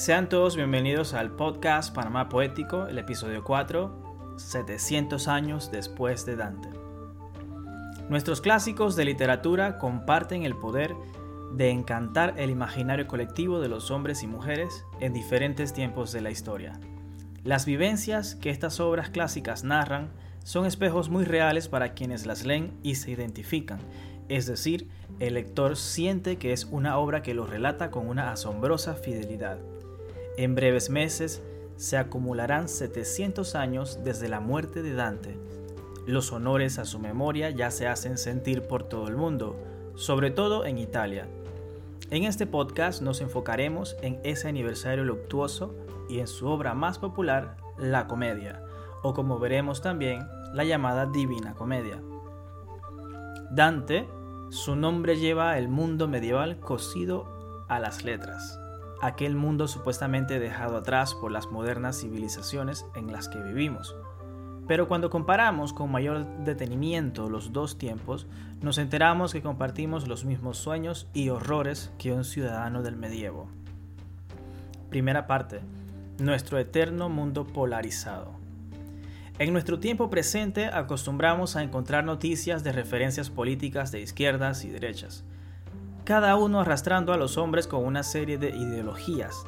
Sean todos bienvenidos al podcast Panamá Poético, el episodio 4, 700 años después de Dante. Nuestros clásicos de literatura comparten el poder de encantar el imaginario colectivo de los hombres y mujeres en diferentes tiempos de la historia. Las vivencias que estas obras clásicas narran son espejos muy reales para quienes las leen y se identifican, es decir, el lector siente que es una obra que lo relata con una asombrosa fidelidad. En breves meses se acumularán 700 años desde la muerte de Dante. Los honores a su memoria ya se hacen sentir por todo el mundo, sobre todo en Italia. En este podcast nos enfocaremos en ese aniversario luctuoso y en su obra más popular, la comedia, o como veremos también, la llamada Divina Comedia. Dante, su nombre lleva el mundo medieval cosido a las letras, aquel mundo supuestamente dejado atrás por las modernas civilizaciones en las que vivimos. Pero cuando comparamos con mayor detenimiento los dos tiempos, nos enteramos que compartimos los mismos sueños y horrores que un ciudadano del medievo. Primera parte. Nuestro eterno mundo polarizado. En nuestro tiempo presente acostumbramos a encontrar noticias de referencias políticas de izquierdas y derechas, cada uno arrastrando a los hombres con una serie de ideologías.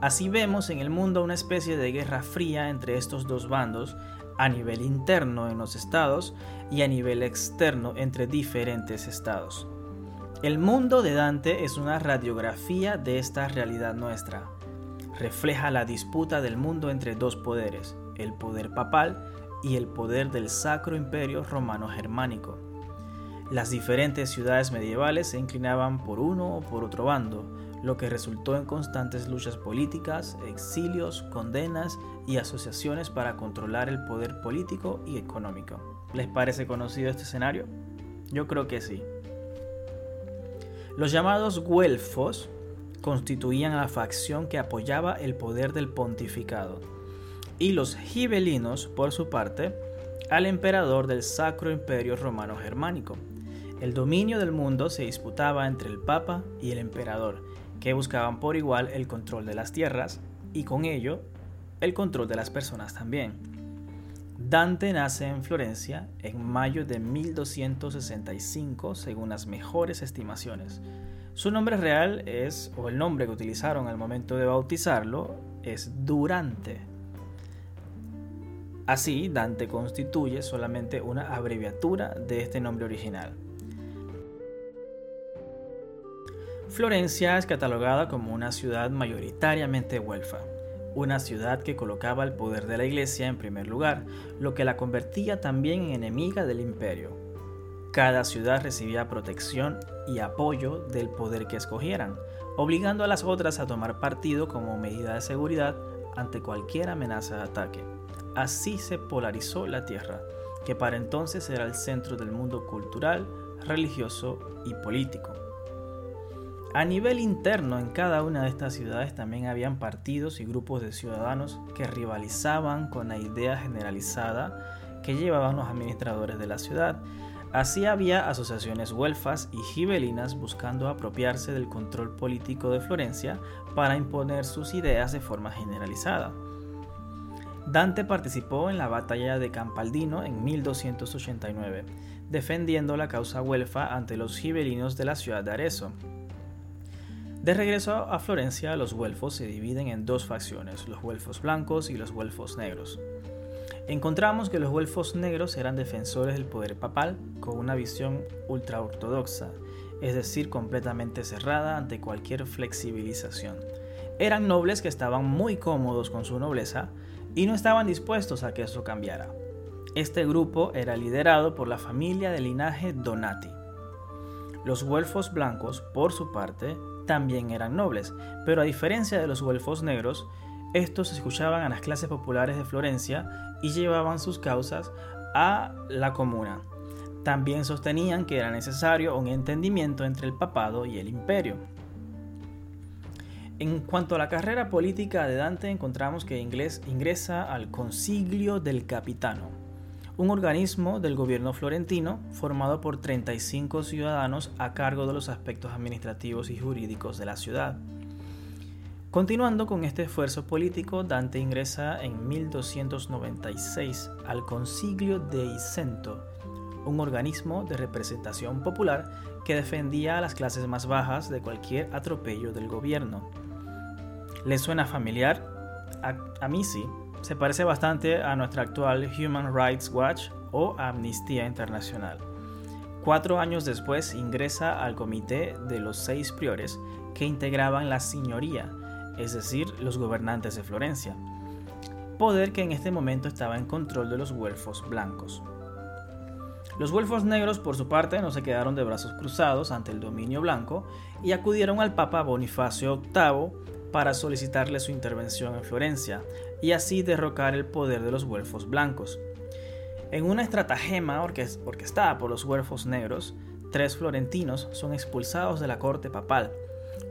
Así vemos en el mundo una especie de guerra fría entre estos dos bandos a nivel interno en los estados y a nivel externo entre diferentes estados. El mundo de Dante es una radiografía de esta realidad nuestra. Refleja la disputa del mundo entre dos poderes, el poder papal y el poder del Sacro Imperio Romano Germánico. Las diferentes ciudades medievales se inclinaban por uno o por otro bando, lo que resultó en constantes luchas políticas, exilios, condenas y asociaciones para controlar el poder político y económico. ¿Les parece conocido este escenario? Yo creo que sí. Los llamados güelfos constituían la facción que apoyaba el poder del pontificado, y los gibelinos, por su parte, al emperador del Sacro Imperio Romano Germánico. El dominio del mundo se disputaba entre el Papa y el emperador, que buscaban por igual el control de las tierras y con ello el control de las personas también. Dante nace en Florencia en mayo de 1265 según las mejores estimaciones. Su nombre real es, o el nombre que utilizaron al momento de bautizarlo, es Durante. Así, Dante constituye solamente una abreviatura de este nombre original. Florencia es catalogada como una ciudad mayoritariamente huelfa, una ciudad que colocaba el poder de la iglesia en primer lugar, lo que la convertía también en enemiga del imperio. Cada ciudad recibía protección y apoyo del poder que escogieran, obligando a las otras a tomar partido como medida de seguridad ante cualquier amenaza de ataque. Así se polarizó la tierra, que para entonces era el centro del mundo cultural, religioso y político. A nivel interno, en cada una de estas ciudades también habían partidos y grupos de ciudadanos que rivalizaban con la idea generalizada que llevaban los administradores de la ciudad. Así había asociaciones güelfas y gibelinas buscando apropiarse del control político de Florencia para imponer sus ideas de forma generalizada. Dante participó en la batalla de Campaldino en 1289, defendiendo la causa güelfa ante los gibelinos de la ciudad de Arezzo. De regreso a Florencia, los güelfos se dividen en dos facciones, los güelfos blancos y los güelfos negros. Encontramos que los güelfos negros eran defensores del poder papal con una visión ultraortodoxa, es decir, completamente cerrada ante cualquier flexibilización. Eran nobles que estaban muy cómodos con su nobleza y no estaban dispuestos a que eso cambiara. Este grupo era liderado por la familia de linaje Donati. Los güelfos blancos, por su parte, también eran nobles, pero a diferencia de los güelfos negros, estos escuchaban a las clases populares de Florencia y llevaban sus causas a la comuna. También sostenían que era necesario un entendimiento entre el papado y el imperio. En cuanto a la carrera política de Dante, encontramos que ingresa al Consiglio del Capitano, un organismo del gobierno florentino formado por 35 ciudadanos a cargo de los aspectos administrativos y jurídicos de la ciudad. Continuando con este esfuerzo político, Dante ingresa en 1296 al Concilio de Isento, un organismo de representación popular que defendía a las clases más bajas de cualquier atropello del gobierno. ¿Le suena familiar? A, mí sí. Se parece bastante a nuestra actual Human Rights Watch o Amnistía Internacional. Cuatro años después ingresa al comité de los seis priores que integraban la señoría, es decir, los gobernantes de Florencia, poder que en este momento estaba en control de los güelfos blancos. Los güelfos negros, por su parte, no se quedaron de brazos cruzados ante el dominio blanco y acudieron al Papa Bonifacio VIII para solicitarle su intervención en Florencia y así derrocar el poder de los güelfos blancos. En una estratagema orquestada por los güelfos negros, tres florentinos son expulsados de la corte papal.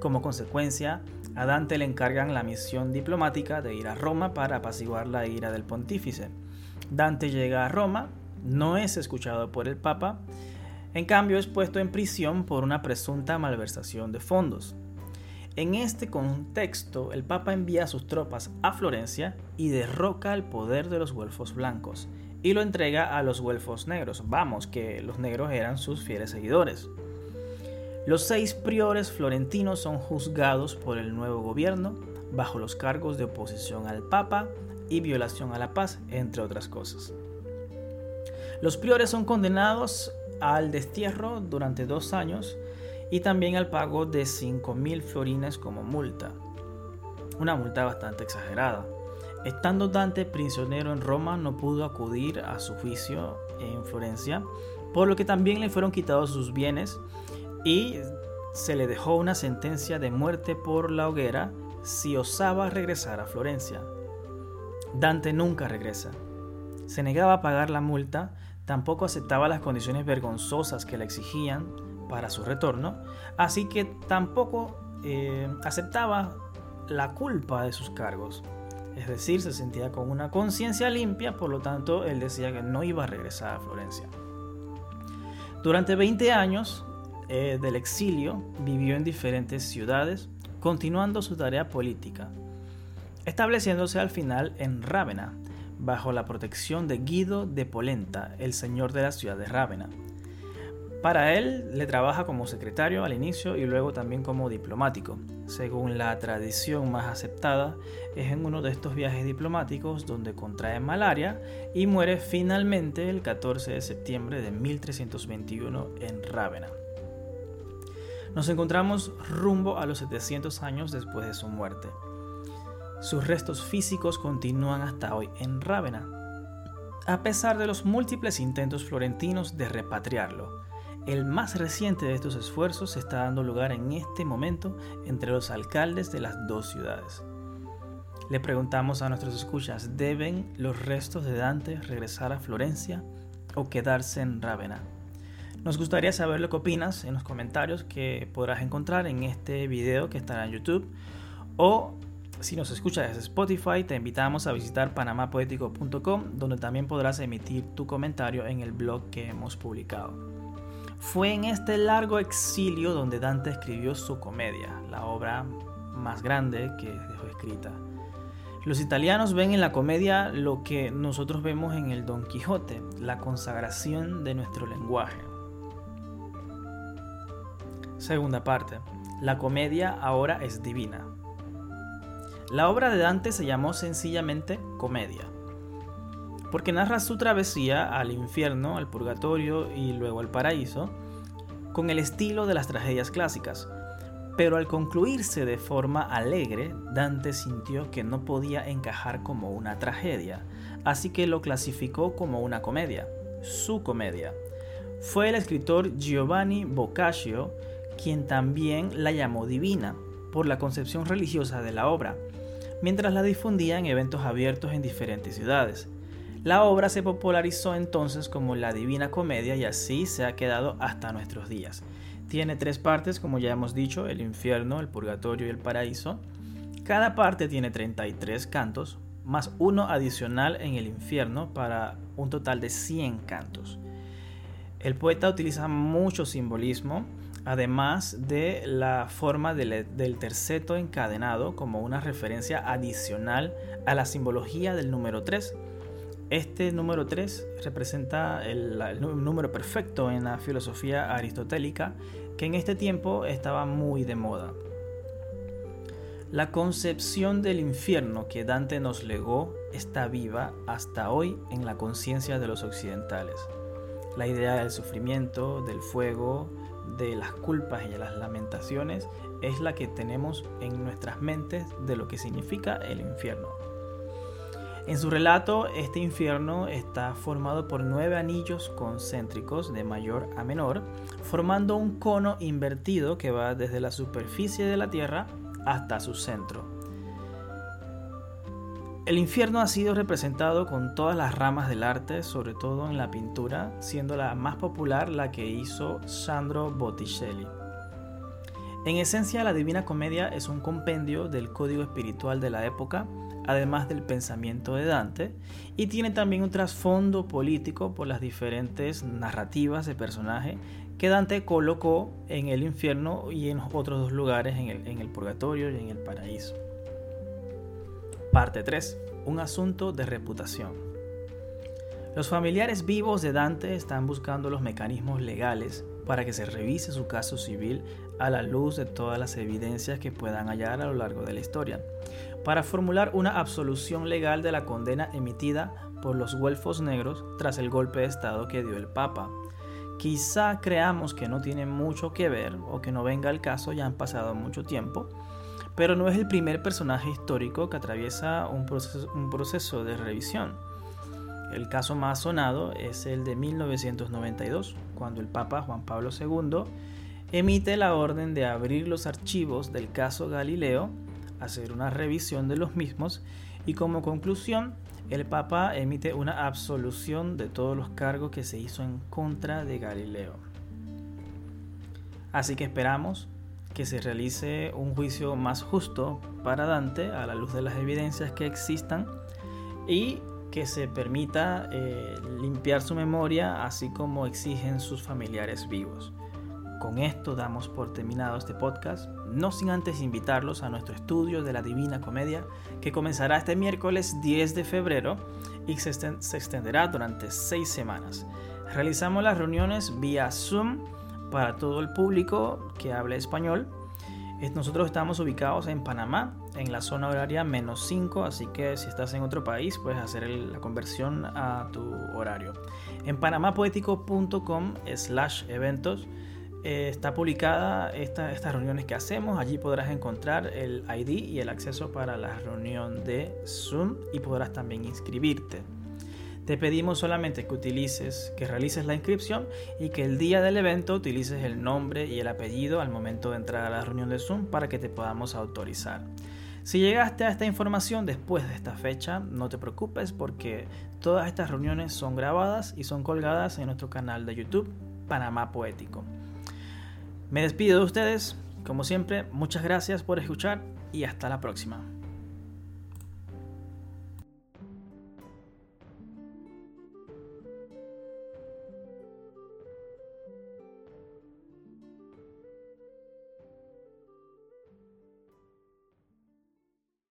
Como consecuencia, a Dante le encargan la misión diplomática de ir a Roma para apaciguar la ira del pontífice. Dante llega a Roma, no es escuchado por el Papa, en cambio es puesto en prisión por una presunta malversación de fondos. En este contexto, el Papa envía a sus tropas a Florencia y derroca el poder de los güelfos blancos y lo entrega a los güelfos negros. Vamos, que los negros eran sus fieles seguidores. Los seis priores florentinos son juzgados por el nuevo gobierno bajo los cargos de oposición al Papa y violación a la paz, entre otras cosas. Los priores son condenados al destierro durante dos años y también al pago de 5.000 florines como multa. Una multa bastante exagerada. Estando Dante prisionero en Roma no pudo acudir a su juicio en Florencia, por lo que también le fueron quitados sus bienes y se le dejó una sentencia de muerte por la hoguera si osaba regresar a Florencia. Dante nunca regresa. Se negaba a pagar la multa, tampoco aceptaba las condiciones vergonzosas que le exigían para su retorno, así que tampoco eh, aceptaba la culpa de sus cargos. Es decir, se sentía con una conciencia limpia, por lo tanto, él decía que no iba a regresar a Florencia. Durante 20 años eh, del exilio, vivió en diferentes ciudades, continuando su tarea política, estableciéndose al final en Rávena, bajo la protección de Guido de Polenta, el señor de la ciudad de Rávena. Para él le trabaja como secretario al inicio y luego también como diplomático. Según la tradición más aceptada, es en uno de estos viajes diplomáticos donde contrae malaria y muere finalmente el 14 de septiembre de 1321 en Rávena. Nos encontramos rumbo a los 700 años después de su muerte. Sus restos físicos continúan hasta hoy en Rávena, a pesar de los múltiples intentos florentinos de repatriarlo. El más reciente de estos esfuerzos está dando lugar en este momento entre los alcaldes de las dos ciudades. Le preguntamos a nuestros escuchas, ¿deben los restos de Dante regresar a Florencia o quedarse en Rávena? Nos gustaría saber lo que opinas en los comentarios que podrás encontrar en este video que estará en YouTube o si nos escuchas desde Spotify, te invitamos a visitar panamapoético.com, donde también podrás emitir tu comentario en el blog que hemos publicado. Fue en este largo exilio donde Dante escribió su comedia, la obra más grande que dejó escrita. Los italianos ven en la comedia lo que nosotros vemos en el Don Quijote, la consagración de nuestro lenguaje. Segunda parte. La comedia ahora es divina. La obra de Dante se llamó sencillamente Comedia porque narra su travesía al infierno, al purgatorio y luego al paraíso, con el estilo de las tragedias clásicas. Pero al concluirse de forma alegre, Dante sintió que no podía encajar como una tragedia, así que lo clasificó como una comedia, su comedia. Fue el escritor Giovanni Boccaccio quien también la llamó divina, por la concepción religiosa de la obra, mientras la difundía en eventos abiertos en diferentes ciudades. La obra se popularizó entonces como la Divina Comedia y así se ha quedado hasta nuestros días. Tiene tres partes, como ya hemos dicho, el infierno, el purgatorio y el paraíso. Cada parte tiene 33 cantos, más uno adicional en el infierno para un total de 100 cantos. El poeta utiliza mucho simbolismo, además de la forma del, terceto encadenado como una referencia adicional a la simbología del número 3. Este número 3 representa el, número perfecto en la filosofía aristotélica que en este tiempo estaba muy de moda. La concepción del infierno que Dante nos legó está viva hasta hoy en la conciencia de los occidentales. La idea del sufrimiento, del fuego, de las culpas y de las lamentaciones es la que tenemos en nuestras mentes de lo que significa el infierno. En su relato, este infierno está formado por nueve anillos concéntricos de mayor a menor, formando un cono invertido que va desde la superficie de la Tierra hasta su centro. El infierno ha sido representado con todas las ramas del arte, sobre todo en la pintura, siendo la más popular la que hizo Sandro Botticelli. En esencia, la Divina Comedia es un compendio del código espiritual de la época, además del pensamiento de Dante, y tiene también un trasfondo político por las diferentes narrativas de personaje que Dante colocó en el infierno y en otros dos lugares, en el, purgatorio y en el paraíso. Parte 3. Un asunto de reputación. Los familiares vivos de Dante están buscando los mecanismos legales para que se revise su caso civil a la luz de todas las evidencias que puedan hallar a lo largo de la historia, para formular una absolución legal de la condena emitida por los güelfos negros tras el golpe de Estado que dio el Papa, Quizá creamos que no tiene mucho que ver o que no venga al caso, ya han pasado mucho tiempo, pero no es el primer personaje histórico que atraviesa un proceso, un proceso de revisión. El caso más sonado es el de 1992, cuando el Papa Juan Pablo II emite la orden de abrir los archivos del caso Galileo, hacer una revisión de los mismos y como conclusión el Papa emite una absolución de todos los cargos que se hizo en contra de Galileo. Así que esperamos que se realice un juicio más justo para Dante a la luz de las evidencias que existan y que se permita eh, limpiar su memoria así como exigen sus familiares vivos. Con esto damos por terminado este podcast, no sin antes invitarlos a nuestro estudio de la Divina Comedia, que comenzará este miércoles 10 de febrero y se, extenderá durante seis semanas. Realizamos las reuniones vía Zoom para todo el público que hable español. Nosotros estamos ubicados en Panamá, en la zona horaria menos 5, así que si estás en otro país puedes hacer la conversión a tu horario. En panamapoético.com slash eventos eh, está publicada estas reuniones que hacemos. Allí podrás encontrar el ID y el acceso para la reunión de Zoom y podrás también inscribirte. Te pedimos solamente que utilices, que realices la inscripción y que el día del evento utilices el nombre y el apellido al momento de entrar a la reunión de Zoom para que te podamos autorizar. Si llegaste a esta información después de esta fecha, no te preocupes porque todas estas reuniones son grabadas y son colgadas en nuestro canal de YouTube, Panamá Poético. Me despido de ustedes, como siempre, muchas gracias por escuchar y hasta la próxima.